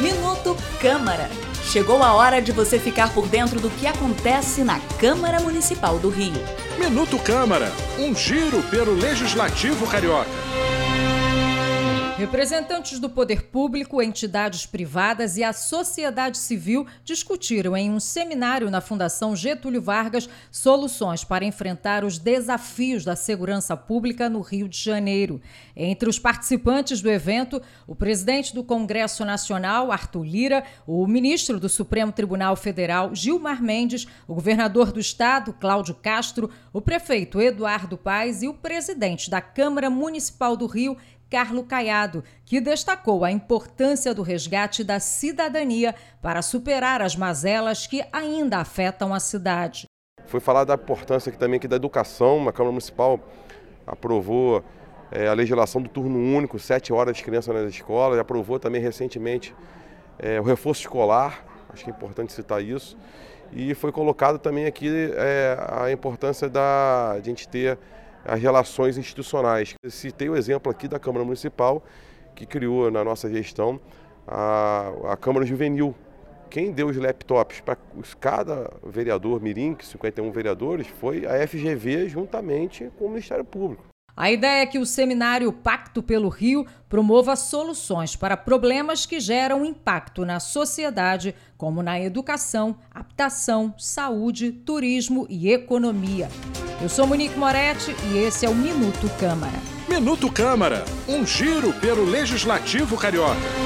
Minuto Câmara. Chegou a hora de você ficar por dentro do que acontece na Câmara Municipal do Rio. Minuto Câmara, um giro pelo Legislativo Carioca. Representantes do poder público, entidades privadas e a sociedade civil discutiram em um seminário na Fundação Getúlio Vargas soluções para enfrentar os desafios da segurança pública no Rio de Janeiro. Entre os participantes do evento, o presidente do Congresso Nacional, Arthur Lira, o ministro do Supremo Tribunal Federal, Gilmar Mendes, o governador do estado, Cláudio Castro, o prefeito Eduardo Paes e o presidente da Câmara Municipal do Rio, Carlo Caiado, que destacou a importância do resgate da cidadania para superar as mazelas que ainda afetam a cidade. Foi falar da importância aqui também aqui da educação. A Câmara Municipal aprovou é, a legislação do turno único, sete horas de criança nas escolas, aprovou também recentemente é, o reforço escolar, acho que é importante citar isso. E foi colocado também aqui é, a importância da, de a gente ter as relações institucionais. Citei o exemplo aqui da Câmara Municipal, que criou na nossa gestão a, a Câmara Juvenil. Quem deu os laptops para cada vereador mirim, 51 vereadores, foi a FGV juntamente com o Ministério Público. A ideia é que o seminário Pacto pelo Rio promova soluções para problemas que geram impacto na sociedade, como na educação, habitação, saúde, turismo e economia. Eu sou Monique Moretti e esse é o Minuto Câmara. Minuto Câmara, um giro pelo Legislativo Carioca.